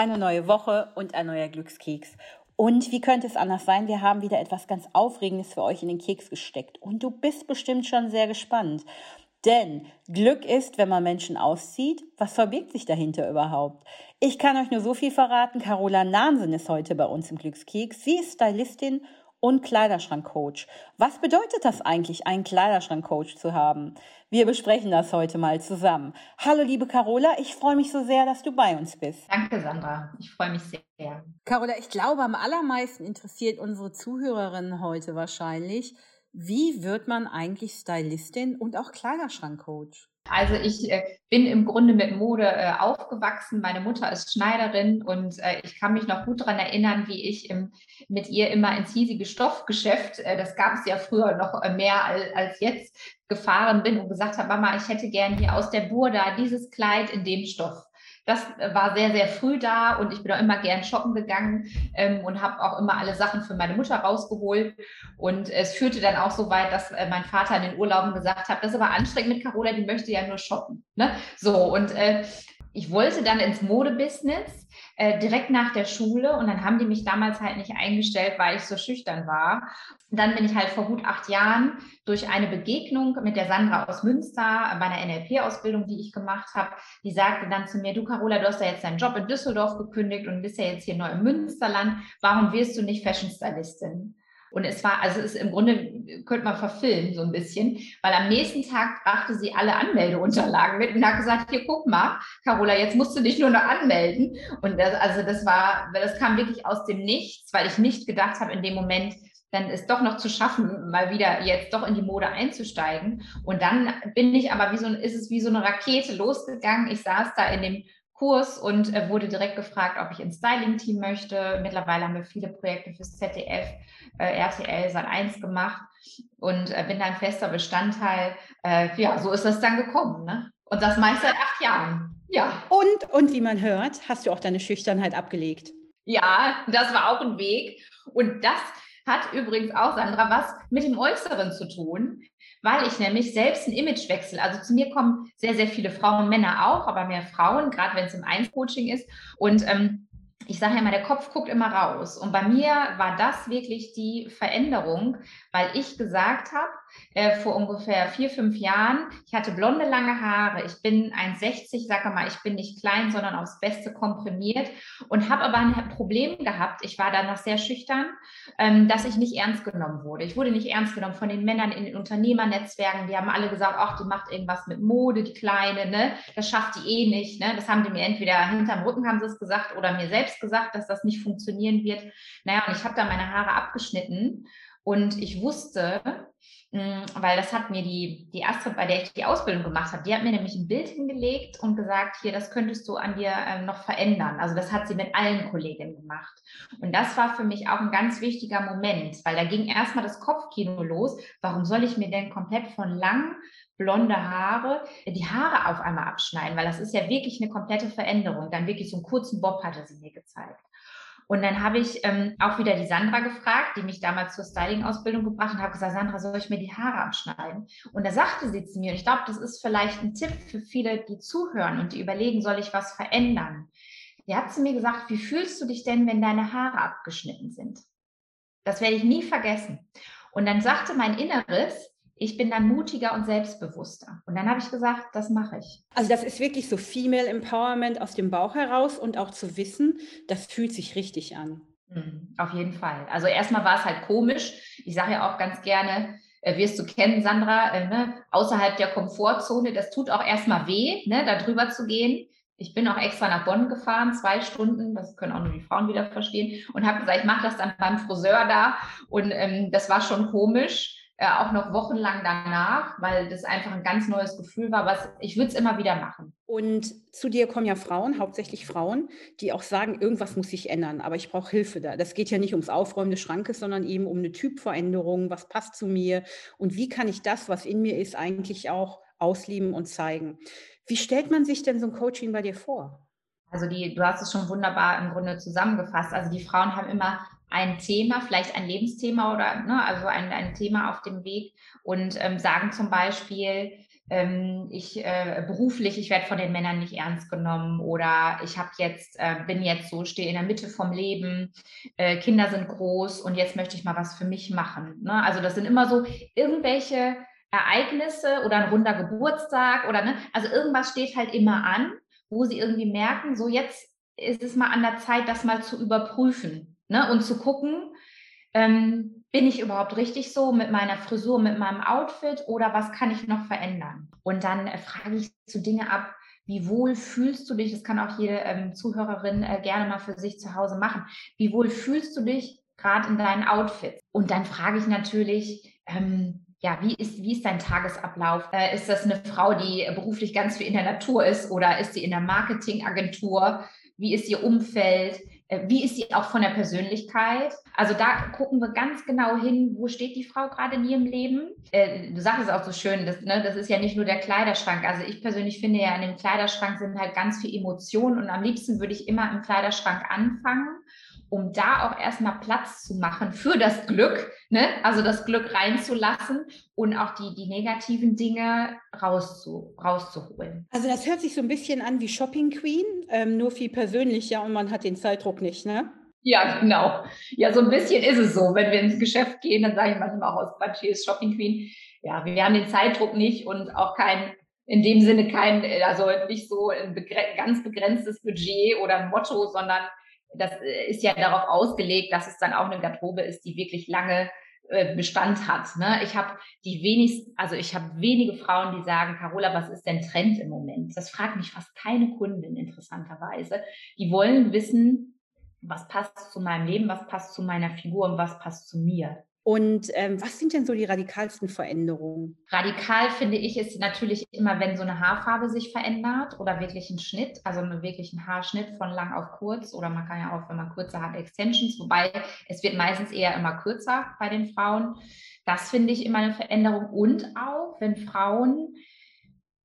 Eine neue Woche und ein neuer Glückskeks. Und wie könnte es anders sein? Wir haben wieder etwas ganz Aufregendes für euch in den Keks gesteckt. Und du bist bestimmt schon sehr gespannt. Denn Glück ist, wenn man Menschen auszieht. Was verbirgt sich dahinter überhaupt? Ich kann euch nur so viel verraten. Carola Nansen ist heute bei uns im Glückskeks. Sie ist Stylistin und Kleiderschrankcoach. Was bedeutet das eigentlich, einen Kleiderschrankcoach zu haben? Wir besprechen das heute mal zusammen. Hallo liebe Carola, ich freue mich so sehr, dass du bei uns bist. Danke Sandra, ich freue mich sehr. Carola, ich glaube, am allermeisten interessiert unsere Zuhörerinnen heute wahrscheinlich, wie wird man eigentlich Stylistin und auch Kleiderschrankcoach? Also ich äh, bin im Grunde mit Mode äh, aufgewachsen. Meine Mutter ist Schneiderin und äh, ich kann mich noch gut daran erinnern, wie ich mit ihr immer ins hiesige Stoffgeschäft, das gab es ja früher noch mehr als, als jetzt, gefahren bin und gesagt habe, Mama, ich hätte gern hier aus der Burda dieses Kleid in dem Stoff. Das war sehr, sehr früh da und ich bin auch immer gern shoppen gegangen ähm, und habe auch immer alle Sachen für meine Mutter rausgeholt. Und es führte dann auch so weit, dass äh, mein Vater in den Urlauben gesagt hat, das ist aber anstrengend mit Carola, die möchte ja nur shoppen. Ne? So, und äh, ich wollte dann ins Modebusiness äh, direkt nach der Schule und dann haben die mich damals halt nicht eingestellt, weil ich so schüchtern war. Und dann bin ich halt vor gut acht Jahren durch eine Begegnung mit der Sandra aus Münster bei einer NLP-Ausbildung, die ich gemacht habe, die sagte dann zu mir, du Carola, du hast ja jetzt deinen Job in Düsseldorf gekündigt und bist ja jetzt hier neu im Münsterland. Warum wirst du nicht Fashion Stylistin? Und es war, also es ist im Grunde, könnte man verfilmen so ein bisschen, weil am nächsten Tag brachte sie alle Anmeldeunterlagen mit und hat gesagt, hier guck mal, Carola, jetzt musst du dich nur noch anmelden. Und das, also das war, das kam wirklich aus dem Nichts, weil ich nicht gedacht habe in dem Moment, dann ist doch noch zu schaffen, mal wieder jetzt doch in die Mode einzusteigen. Und dann bin ich aber wie so, ist es wie so eine Rakete losgegangen. Ich saß da in dem Kurs und äh, wurde direkt gefragt, ob ich ins Styling-Team möchte. Mittlerweile haben wir viele Projekte fürs ZDF, äh, RTL, Sat1 gemacht und äh, bin da ein fester Bestandteil. Ja, so ist das dann gekommen. Ne? Und das meist seit acht Jahren. Ja. Und, und wie man hört, hast du auch deine Schüchternheit abgelegt. Ja, das war auch ein Weg. Und das hat übrigens auch, Sandra, was mit dem Äußeren zu tun weil ich nämlich selbst einen Imagewechsel, also zu mir kommen sehr, sehr viele Frauen, Männer auch, aber mehr Frauen, gerade wenn es im Einzelcoaching ist. Und ähm, ich sage ja immer, der Kopf guckt immer raus. Und bei mir war das wirklich die Veränderung, weil ich gesagt habe, äh, vor ungefähr vier, fünf Jahren, ich hatte blonde, lange Haare, ich bin 1,60, sage mal, ich bin nicht klein, sondern aufs Beste komprimiert und habe aber ein Problem gehabt, ich war danach sehr schüchtern, ähm, dass ich nicht ernst genommen wurde. Ich wurde nicht ernst genommen von den Männern in den Unternehmernetzwerken, die haben alle gesagt, ach, die macht irgendwas mit Mode, die Kleine, ne? das schafft die eh nicht. Ne? Das haben die mir entweder hinterm Rücken, haben sie es gesagt, oder mir selbst gesagt, dass das nicht funktionieren wird. Naja, und ich habe da meine Haare abgeschnitten und ich wusste, mm, weil das hat mir die, die Astrid, bei der ich die Ausbildung gemacht habe, die hat mir nämlich ein Bild hingelegt und gesagt, hier, das könntest du an dir ähm, noch verändern. Also das hat sie mit allen Kolleginnen gemacht. Und das war für mich auch ein ganz wichtiger Moment, weil da ging erstmal das Kopfkino los. Warum soll ich mir denn komplett von lang blonde Haare, die Haare auf einmal abschneiden, weil das ist ja wirklich eine komplette Veränderung. Dann wirklich so einen kurzen Bob hatte sie mir gezeigt. Und dann habe ich ähm, auch wieder die Sandra gefragt, die mich damals zur Styling-Ausbildung gebracht hat, und habe gesagt, Sandra, soll ich mir die Haare abschneiden? Und da sagte sie zu mir, und ich glaube, das ist vielleicht ein Tipp für viele, die zuhören und die überlegen, soll ich was verändern? Die hat zu mir gesagt, wie fühlst du dich denn, wenn deine Haare abgeschnitten sind? Das werde ich nie vergessen. Und dann sagte mein Inneres, ich bin dann mutiger und selbstbewusster. Und dann habe ich gesagt, das mache ich. Also das ist wirklich so Female Empowerment aus dem Bauch heraus und auch zu wissen, das fühlt sich richtig an. Mhm, auf jeden Fall. Also erstmal war es halt komisch. Ich sage ja auch ganz gerne, äh, wirst du kennen, Sandra, äh, ne? außerhalb der Komfortzone, das tut auch erstmal weh, ne? da drüber zu gehen. Ich bin auch extra nach Bonn gefahren, zwei Stunden, das können auch nur die Frauen wieder verstehen, und habe gesagt, ich mache das dann beim Friseur da. Und ähm, das war schon komisch äh, auch noch wochenlang danach, weil das einfach ein ganz neues Gefühl war. Was ich würde es immer wieder machen. Und zu dir kommen ja Frauen, hauptsächlich Frauen, die auch sagen, irgendwas muss sich ändern, aber ich brauche Hilfe da. Das geht ja nicht ums Aufräumen des Schrankes, sondern eben um eine Typveränderung, was passt zu mir und wie kann ich das, was in mir ist, eigentlich auch ausleben und zeigen. Wie stellt man sich denn so ein Coaching bei dir vor? Also die, du hast es schon wunderbar im Grunde zusammengefasst. Also die Frauen haben immer ein Thema, vielleicht ein Lebensthema oder ne, also ein, ein Thema auf dem Weg und ähm, sagen zum Beispiel, ähm, ich äh, beruflich, ich werde von den Männern nicht ernst genommen oder ich habe jetzt, äh, bin jetzt so, stehe in der Mitte vom Leben, äh, Kinder sind groß und jetzt möchte ich mal was für mich machen. Ne? Also das sind immer so irgendwelche Ereignisse oder ein runder Geburtstag oder ne, also irgendwas steht halt immer an, wo sie irgendwie merken, so jetzt ist es mal an der Zeit, das mal zu überprüfen ne, und zu gucken, ähm, bin ich überhaupt richtig so mit meiner Frisur, mit meinem Outfit oder was kann ich noch verändern? Und dann äh, frage ich so Dinge ab, wie wohl fühlst du dich? Das kann auch jede ähm, Zuhörerin äh, gerne mal für sich zu Hause machen. Wie wohl fühlst du dich gerade in deinen Outfits? Und dann frage ich natürlich, ähm, ja, wie ist, wie ist dein Tagesablauf? Äh, ist das eine Frau, die beruflich ganz viel in der Natur ist oder ist sie in der Marketingagentur? Wie ist ihr Umfeld? Äh, wie ist sie auch von der Persönlichkeit? Also da gucken wir ganz genau hin, wo steht die Frau gerade in ihrem Leben. Äh, du sagst es auch so schön, das, ne, das ist ja nicht nur der Kleiderschrank. Also ich persönlich finde ja, in dem Kleiderschrank sind halt ganz viele Emotionen und am liebsten würde ich immer im Kleiderschrank anfangen um da auch erstmal Platz zu machen für das Glück, ne? also das Glück reinzulassen und auch die, die negativen Dinge rauszu, rauszuholen. Also das hört sich so ein bisschen an wie Shopping Queen, ähm, nur viel persönlicher und man hat den Zeitdruck nicht, ne? Ja, genau. Ja, so ein bisschen ist es so. Wenn wir ins Geschäft gehen, dann sage ich manchmal auch aus Quatsch, hier ist Shopping Queen. Ja, wir haben den Zeitdruck nicht und auch kein, in dem Sinne kein, also nicht so ein begre ganz begrenztes Budget oder ein Motto, sondern das äh, ist ja darauf ausgelegt, dass es dann auch eine Garderobe ist, die wirklich lange äh, Bestand hat. Ne? Ich habe die wenigsten, also ich habe wenige Frauen, die sagen, Carola, was ist denn Trend im Moment? Das fragt mich fast keine Kundin interessanterweise. Die wollen wissen, was passt zu meinem Leben, was passt zu meiner Figur und was passt zu mir. Und ähm, was sind denn so die radikalsten Veränderungen? Radikal finde ich ist natürlich immer, wenn so eine Haarfarbe sich verändert oder wirklich ein Schnitt, also einen wirklichen Haarschnitt von lang auf kurz oder man kann ja auch, wenn man kurze hat, Extensions, wobei es wird meistens eher immer kürzer bei den Frauen. Das finde ich immer eine Veränderung und auch, wenn Frauen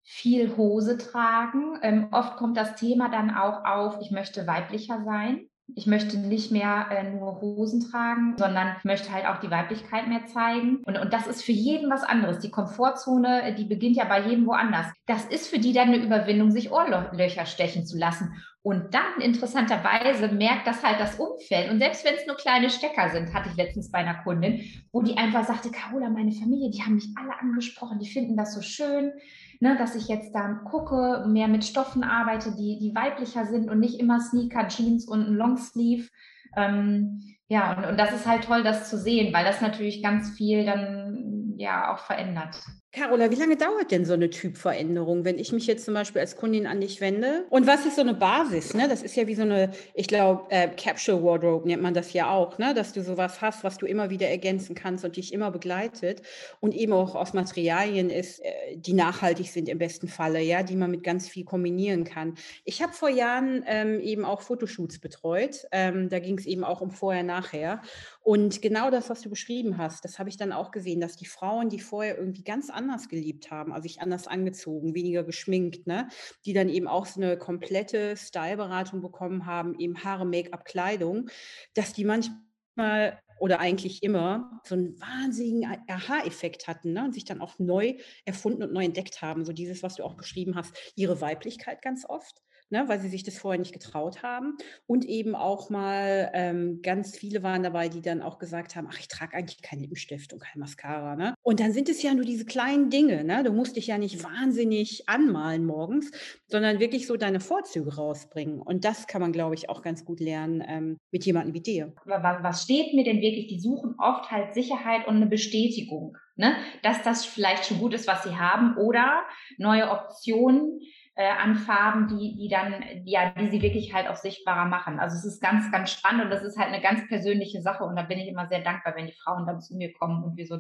viel Hose tragen. Ähm, oft kommt das Thema dann auch auf, ich möchte weiblicher sein. Ich möchte nicht mehr äh, nur Hosen tragen, sondern möchte halt auch die Weiblichkeit mehr zeigen. Und, und das ist für jeden was anderes. Die Komfortzone, äh, die beginnt ja bei jedem woanders. Das ist für die dann eine Überwindung, sich Ohrlöcher stechen zu lassen. Und dann interessanterweise merkt das halt das Umfeld. Und selbst wenn es nur kleine Stecker sind, hatte ich letztens bei einer Kundin, wo die einfach sagte, Carola, meine Familie, die haben mich alle angesprochen, die finden das so schön ne, dass ich jetzt da gucke, mehr mit Stoffen arbeite, die, die weiblicher sind und nicht immer Sneaker, Jeans und ein Longsleeve. Ähm, ja, und, und das ist halt toll, das zu sehen, weil das natürlich ganz viel dann ja auch verändert. Carola, wie lange dauert denn so eine Typveränderung, wenn ich mich jetzt zum Beispiel als Kundin an dich wende? Und was ist so eine Basis? Ne? Das ist ja wie so eine, ich glaube, äh, Capsule Wardrobe nennt man das ja auch, ne? dass du sowas hast, was du immer wieder ergänzen kannst und dich immer begleitet und eben auch aus Materialien ist, äh, die nachhaltig sind im besten Falle, ja, die man mit ganz viel kombinieren kann. Ich habe vor Jahren ähm, eben auch Fotoshoots betreut. Ähm, da ging es eben auch um Vorher, Nachher. Und genau das, was du beschrieben hast, das habe ich dann auch gesehen, dass die Frauen, die vorher irgendwie ganz anders geliebt haben, also sich anders angezogen, weniger geschminkt, ne, die dann eben auch so eine komplette Styleberatung bekommen haben, eben Haare, Make-up, Kleidung, dass die manchmal oder eigentlich immer so einen wahnsinnigen Aha-Effekt hatten ne? und sich dann auch neu erfunden und neu entdeckt haben. So dieses, was du auch beschrieben hast, ihre Weiblichkeit ganz oft ne, weil sie sich das vorher nicht getraut haben. Und eben auch mal ähm, ganz viele waren dabei, die dann auch gesagt haben, ach, ich trage eigentlich keinen Lippenstift und kein Mascara. Ne? Und dann sind es ja nur diese kleinen Dinge. Ne? Du musst dich ja nicht wahnsinnig anmalen morgens, sondern wirklich so deine Vorzüge rausbringen. Und das kann man, glaube ich, auch ganz gut lernen ähm, mit jemandem wie dir. Was steht mir denn wirklich? Die suchen oft halt Sicherheit und eine Bestätigung. Ne? Dass das vielleicht schon gut ist, was sie haben oder neue Optionen, äh, an Farben, die, die dann, ja, die sie wirklich halt auch sichtbarer machen. Also es ist ganz, ganz spannend und das ist halt eine ganz persönliche Sache und da bin ich immer sehr dankbar, wenn die Frauen dann zu mir kommen und wir so,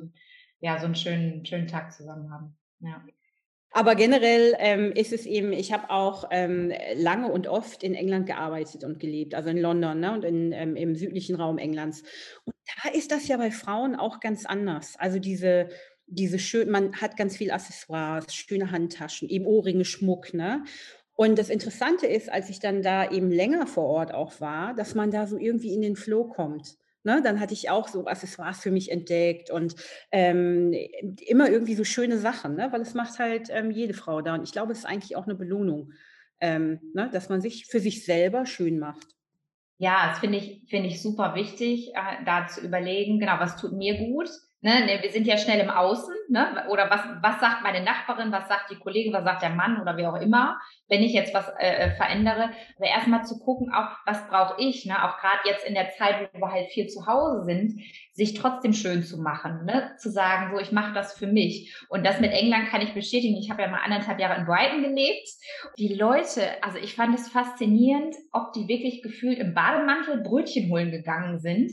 ja, so einen schönen, schönen Tag zusammen haben. Ja. Aber generell ähm, ist es eben, ich habe auch ähm, lange und oft in England gearbeitet und gelebt, also in London ne, und in, ähm, im südlichen Raum Englands. Und da ist das ja bei Frauen auch ganz anders. Also diese diese schön, man hat ganz viel Accessoires, schöne Handtaschen, eben Ohrringe, Schmuck, ne? Und das Interessante ist, als ich dann da eben länger vor Ort auch war, dass man da so irgendwie in den Flow kommt. Ne, dann hatte ich auch so Accessoires für mich entdeckt und ähm, immer irgendwie so schöne Sachen, ne, weil es macht halt ähm, jede Frau da. Und ich glaube, es ist eigentlich auch eine Belohnung, ähm, ne, dass man sich für sich selber schön macht. Ja, das finde ich, finde ich super wichtig, äh, da zu überlegen, genau, was tut mir gut, Ne, ne, wir sind ja schnell im Außen, ne? Oder was, was sagt meine Nachbarin, was sagt die Kollegin, was sagt der Mann oder wie auch immer, wenn ich jetzt was äh, äh verändere. Aber erstmal zu gucken, auch was brauche ich, ne? Auch gerade jetzt in der Zeit, wo wir halt viel zu Hause sind, sich trotzdem schön zu machen, ne? Zu sagen, so ich mache das für mich. Und das mit England kann ich bestätigen. Ich habe ja mal anderthalb Jahre in Brighton gelebt. Die Leute, also ich fand es faszinierend, ob die wirklich gefühlt im Bademantel Brötchen holen gegangen sind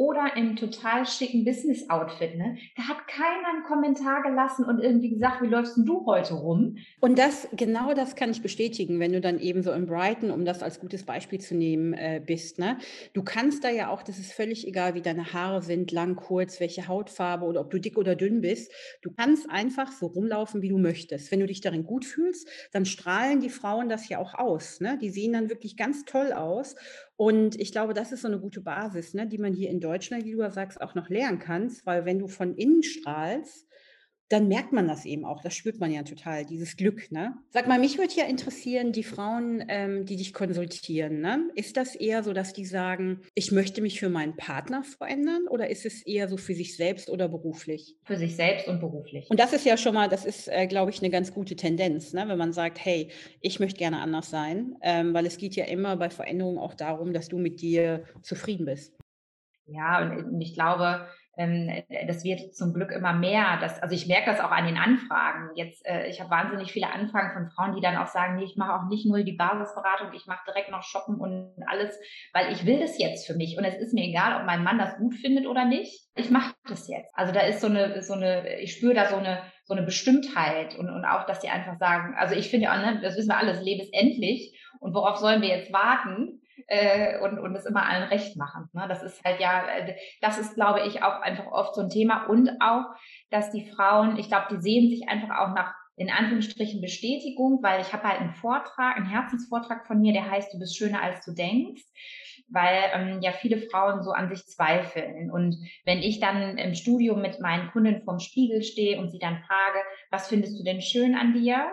oder im total schicken Business-Outfit. Ne? Da hat keiner einen Kommentar gelassen und irgendwie gesagt, wie läufst denn du heute rum? Und das, genau das kann ich bestätigen, wenn du dann eben so in Brighton, um das als gutes Beispiel zu nehmen, äh, bist. Ne? Du kannst da ja auch, das ist völlig egal, wie deine Haare sind, lang, kurz, welche Hautfarbe oder ob du dick oder dünn bist. Du kannst einfach so rumlaufen, wie du möchtest. Wenn du dich darin gut fühlst, dann strahlen die Frauen das ja auch aus. Ne? Die sehen dann wirklich ganz toll aus. Und ich glaube, das ist so eine gute Basis, ne, die man hier in Deutschland, wie du ja sagst, auch noch lernen kannst, weil wenn du von innen strahlst, dann merkt man das eben auch. Das spürt man ja total, dieses Glück. Ne? Sag mal, mich würde ja interessieren, die Frauen, ähm, die dich konsultieren. Ne? Ist das eher so, dass die sagen, ich möchte mich für meinen Partner verändern oder ist es eher so für sich selbst oder beruflich? Für sich selbst und beruflich. Und das ist ja schon mal, das ist, äh, glaube ich, eine ganz gute Tendenz, ne? wenn man sagt, hey, ich möchte gerne anders sein, ähm, weil es geht ja immer bei Veränderungen auch darum, dass du mit dir zufrieden bist. Ja, und ich glaube, das wird zum Glück immer mehr. Das, also ich merke das auch an den Anfragen. Jetzt, äh, ich habe wahnsinnig viele Anfragen von Frauen, die dann auch sagen, nee, ich mache auch nicht nur die Basisberatung, ich mache direkt noch Shoppen und alles, weil ich will das jetzt für mich. Und es ist mir egal, ob mein Mann das gut findet oder nicht. Ich mache das jetzt. Also da ist so eine, so eine, ich spüre da so eine, so eine Bestimmtheit und, und auch, dass sie einfach sagen, also ich finde auch, ne, das wissen wir alles, Leben ist endlich. Und worauf sollen wir jetzt warten? Äh, und, und es immer allen recht machen. Ne? Das ist halt ja, äh, das ist, glaube ich, auch einfach oft so ein Thema. Und auch, dass die Frauen, ich glaube, die sehen sich einfach auch nach in Anführungsstrichen Bestätigung, weil ich habe halt einen Vortrag, einen Herzensvortrag von mir, der heißt, du bist schöner als du denkst, weil ähm, ja viele Frauen so an sich zweifeln. Und wenn ich dann im Studio mit meinen Kunden vorm Spiegel stehe und sie dann frage, was findest du denn schön an dir?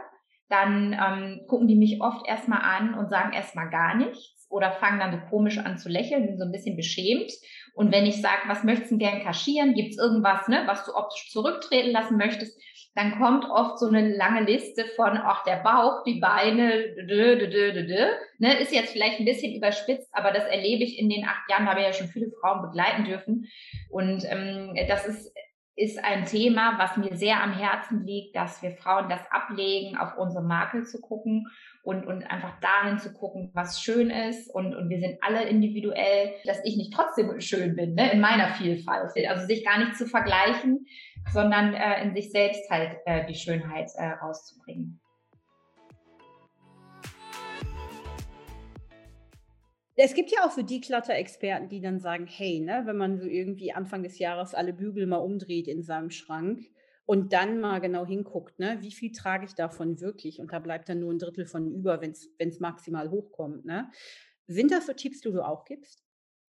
Dann ähm, gucken die mich oft erstmal an und sagen erstmal gar nichts oder fangen dann so komisch an zu lächeln, sind so ein bisschen beschämt. Und wenn ich sage, was möchtest du gern kaschieren, gibt es irgendwas, ne, was du optisch zurücktreten lassen möchtest, dann kommt oft so eine lange Liste von, ach, der Bauch, die Beine, dö, dö, dö, dö, ne, ist jetzt vielleicht ein bisschen überspitzt, aber das erlebe ich in den acht Jahren, da habe ich ja schon viele Frauen begleiten dürfen. Und ähm, das ist ist ein Thema, was mir sehr am Herzen liegt, dass wir Frauen das ablegen, auf unsere Makel zu gucken und, und einfach dahin zu gucken, was schön ist. Und, und wir sind alle individuell, dass ich nicht trotzdem schön bin, ne, in meiner Vielfalt. Also sich gar nicht zu vergleichen, sondern äh, in sich selbst halt äh, die Schönheit äh, rauszubringen. Es gibt ja auch so die Clutter-Experten, die dann sagen, hey, ne, wenn man so irgendwie Anfang des Jahres alle Bügel mal umdreht in seinem Schrank, und dann mal genau hinguckt, ne, wie viel trage ich davon wirklich und da bleibt dann nur ein Drittel von über, wenn es maximal hochkommt. Ne? Sind das so Tipps, die du auch gibst?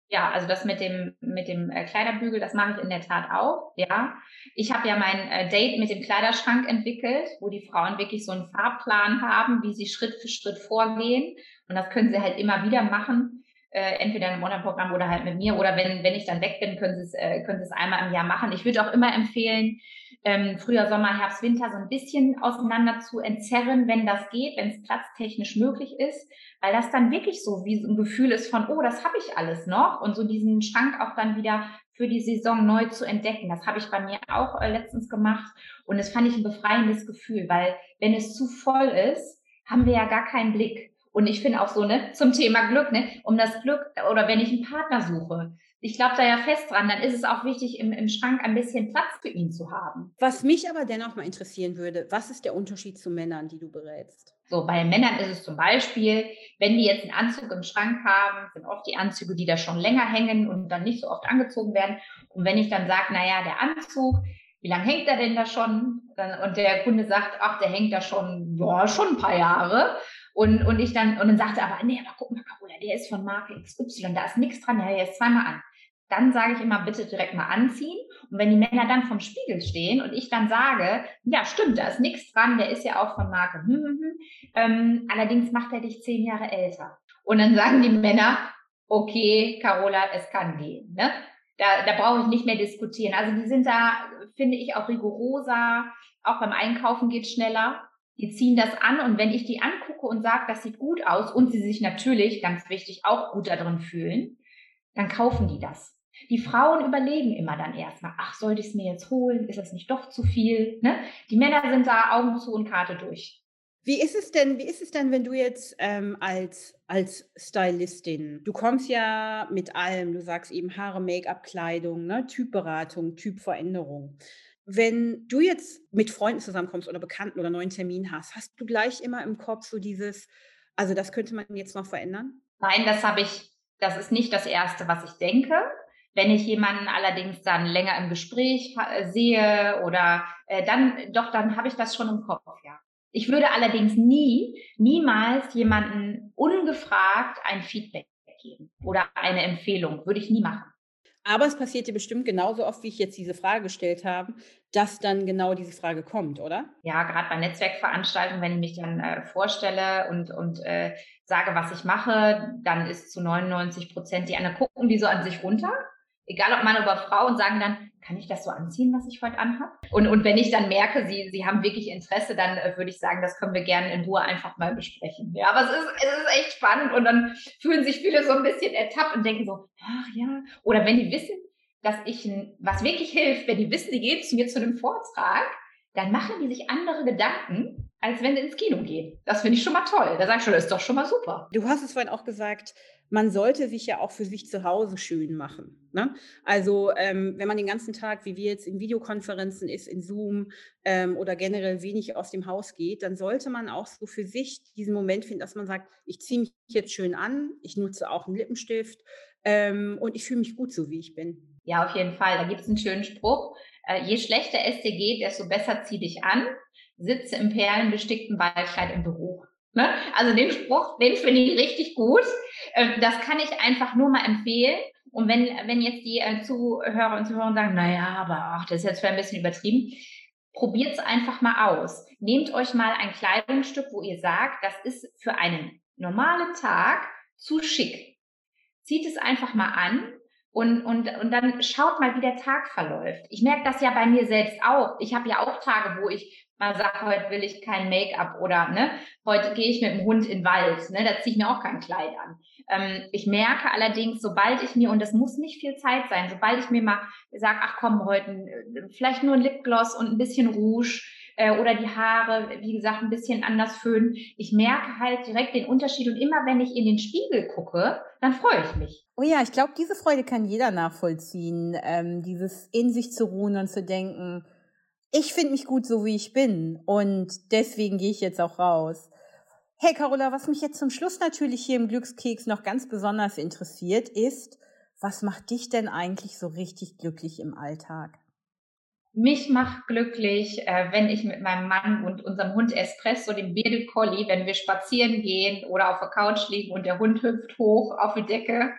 Ja, also das mit dem mit dem äh, Kleiderbügel, das mache ich in der Tat auch. Ja, ich habe ja mein äh, Date mit dem Kleiderschrank entwickelt, wo die Frauen wirklich so einen Fahrplan haben, wie sie Schritt für Schritt vorgehen und das können sie halt immer wieder machen äh, entweder im Online-Programm oder halt mit mir. Oder wenn, wenn ich dann weg bin, können Sie äh, können Sie es einmal im Jahr machen. Ich würde auch immer empfehlen, ähm, Frühjahr, Sommer, Herbst, Winter so ein bisschen auseinander zu entzerren, wenn das geht, wenn es platztechnisch möglich ist, weil das dann wirklich so wie so ein Gefühl ist von, oh, das habe ich alles noch und so diesen Schrank auch dann wieder für die Saison neu zu entdecken. Das habe ich bei mir auch äh, letztens gemacht und das fand ich ein befreiendes Gefühl, weil wenn es zu voll ist, haben wir ja gar keinen Blick. Und ich finde auch so, ne, zum Thema Glück, ne, um das Glück oder wenn ich einen Partner suche, ich glaube da ja fest dran, dann ist es auch wichtig, im, im Schrank ein bisschen Platz für ihn zu haben. Was mich aber dennoch mal interessieren würde, was ist der Unterschied zu Männern, die du berätst? So, bei Männern ist es zum Beispiel, wenn die jetzt einen Anzug im Schrank haben, sind oft die Anzüge, die da schon länger hängen und dann nicht so oft angezogen werden. Und wenn ich dann sage, naja, der Anzug, wie lange hängt er denn da schon? Und der Kunde sagt, ach, der hängt da schon, ja, schon ein paar Jahre. Und, und ich dann, und dann sagte aber, nee, aber guck mal, Carola, der ist von Marke XY, da ist nichts dran, ja, jetzt zweimal an. Dann sage ich immer, bitte direkt mal anziehen. Und wenn die Männer dann vom Spiegel stehen und ich dann sage, ja, stimmt, da ist nichts dran, der ist ja auch von Marke, hm, hm, hm, ähm, allerdings macht er dich zehn Jahre älter. Und dann sagen die Männer, okay, Carola, es kann gehen. Ne? Da, da brauche ich nicht mehr diskutieren. Also die sind da, finde ich, auch rigoroser. Auch beim Einkaufen geht schneller. Die ziehen das an und wenn ich die angucke und sage, das sieht gut aus und sie sich natürlich, ganz wichtig, auch gut darin fühlen, dann kaufen die das. Die Frauen überlegen immer dann erstmal, ach, sollte ich es mir jetzt holen? Ist das nicht doch zu viel? Ne? Die Männer sind da Augen zu und Karte durch. Wie ist es denn, wie ist es denn, wenn du jetzt ähm, als, als Stylistin, du kommst ja mit allem, du sagst eben Haare, Make-up, Kleidung, ne, Typberatung, Typveränderung. Wenn du jetzt mit Freunden zusammenkommst oder Bekannten oder neuen Termin hast, hast du gleich immer im Kopf so dieses, also das könnte man jetzt noch verändern? Nein, das habe ich, das ist nicht das Erste, was ich denke. Wenn ich jemanden allerdings dann länger im Gespräch äh, sehe oder äh, dann, doch, dann habe ich das schon im Kopf, ja. Ich würde allerdings nie, niemals jemanden ungefragt ein Feedback geben oder eine Empfehlung. Würde ich nie machen. Aber es passiert dir bestimmt genauso oft, wie ich jetzt diese Frage gestellt habe, dass dann genau diese Frage kommt, oder? Ja, gerade bei Netzwerkveranstaltungen, wenn ich mich dann äh, vorstelle und, und äh, sage, was ich mache, dann ist zu 99 Prozent die anderen gucken die so an sich runter. Egal ob Mann oder Frau und sagen dann, kann ich das so anziehen, was ich heute anhabe? Und, und wenn ich dann merke, sie, sie haben wirklich Interesse, dann äh, würde ich sagen, das können wir gerne in Ruhe einfach mal besprechen. Ja, aber es ist, es ist echt spannend und dann fühlen sich viele so ein bisschen ertappt und denken so, ach ja. Oder wenn die wissen, dass ich, was wirklich hilft, wenn die wissen, die gehen zu mir zu einem Vortrag, dann machen die sich andere Gedanken, als wenn sie ins Kino gehen. Das finde ich schon mal toll. Da sage ich schon, das ist doch schon mal super. Du hast es vorhin auch gesagt, man sollte sich ja auch für sich zu Hause schön machen. Ne? Also ähm, wenn man den ganzen Tag, wie wir jetzt in Videokonferenzen ist, in Zoom ähm, oder generell wenig aus dem Haus geht, dann sollte man auch so für sich diesen Moment finden, dass man sagt, ich ziehe mich jetzt schön an, ich nutze auch einen Lippenstift ähm, und ich fühle mich gut so, wie ich bin. Ja, auf jeden Fall. Da gibt es einen schönen Spruch. Äh, je schlechter es dir geht, desto besser zieh dich an. Sitze im perlenbestickten Ballkleid im Büro. Ne? Also den Spruch, den finde ich richtig gut. Äh, das kann ich einfach nur mal empfehlen. Und wenn, wenn jetzt die äh, Zuhörer und Zuhörer sagen, naja, aber ach, das ist jetzt für ein bisschen übertrieben, probiert es einfach mal aus. Nehmt euch mal ein Kleidungsstück, wo ihr sagt, das ist für einen normalen Tag zu schick. Zieht es einfach mal an und, und, und dann schaut mal, wie der Tag verläuft. Ich merke das ja bei mir selbst auch. Ich habe ja auch Tage, wo ich mal sage, heute will ich kein Make-up oder ne, heute gehe ich mit dem Hund in den Wald. Ne, da ziehe ich mir auch kein Kleid an. Ähm, ich merke allerdings, sobald ich mir, und das muss nicht viel Zeit sein, sobald ich mir mal sage, ach komm, heute äh, vielleicht nur ein Lipgloss und ein bisschen Rouge, äh, oder die Haare, wie gesagt, ein bisschen anders föhnen. Ich merke halt direkt den Unterschied und immer wenn ich in den Spiegel gucke, dann freue ich mich. Oh ja, ich glaube, diese Freude kann jeder nachvollziehen, ähm, dieses in sich zu ruhen und zu denken, ich finde mich gut so, wie ich bin und deswegen gehe ich jetzt auch raus. Hey Carola, was mich jetzt zum Schluss natürlich hier im Glückskeks noch ganz besonders interessiert, ist, was macht dich denn eigentlich so richtig glücklich im Alltag? Mich macht glücklich, äh, wenn ich mit meinem Mann und unserem Hund Espresso, dem Bearded Collie, wenn wir spazieren gehen oder auf der Couch liegen und der Hund hüpft hoch auf die Decke.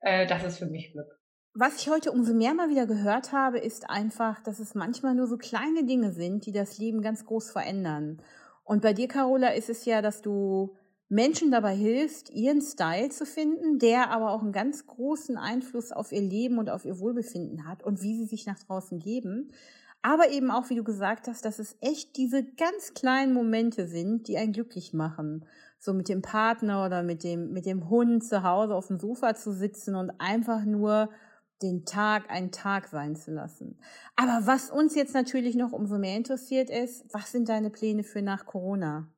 Äh, das ist für mich Glück. Was ich heute umso mehr mal wieder gehört habe, ist einfach, dass es manchmal nur so kleine Dinge sind, die das Leben ganz groß verändern. Und bei dir, Carola, ist es ja, dass du Menschen dabei hilfst, ihren Style zu finden, der aber auch einen ganz großen Einfluss auf ihr Leben und auf ihr Wohlbefinden hat und wie sie sich nach draußen geben. Aber eben auch, wie du gesagt hast, dass es echt diese ganz kleinen Momente sind, die einen glücklich machen. So mit dem Partner oder mit dem, mit dem Hund zu Hause auf dem Sofa zu sitzen und einfach nur den Tag ein Tag sein zu lassen. Aber was uns jetzt natürlich noch umso mehr interessiert ist, was sind deine Pläne für nach Corona?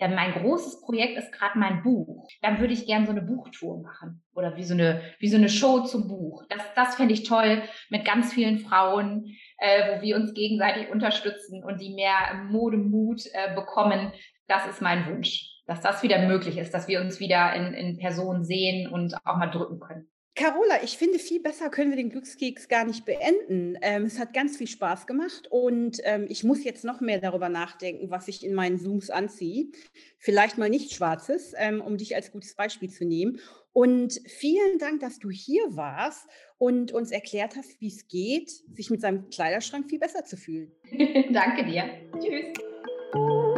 Ja, mein großes Projekt ist gerade mein Buch. Dann würde ich gerne so eine Buchtour machen oder wie so eine wie so eine Show zum Buch. Das das fände ich toll mit ganz vielen Frauen, äh, wo wir uns gegenseitig unterstützen und die mehr Modemut äh, bekommen. Das ist mein Wunsch, dass das wieder möglich ist, dass wir uns wieder in, in Person sehen und auch mal drücken können. Carola, ich finde, viel besser können wir den Glückskeks gar nicht beenden. Ähm, es hat ganz viel Spaß gemacht und ähm, ich muss jetzt noch mehr darüber nachdenken, was ich in meinen Zooms anziehe. Vielleicht mal nicht schwarzes, ähm, um dich als gutes Beispiel zu nehmen. Und vielen Dank, dass du hier warst und uns erklärt hast, wie es geht, sich mit seinem Kleiderschrank viel besser zu fühlen. Danke dir. Tschüss.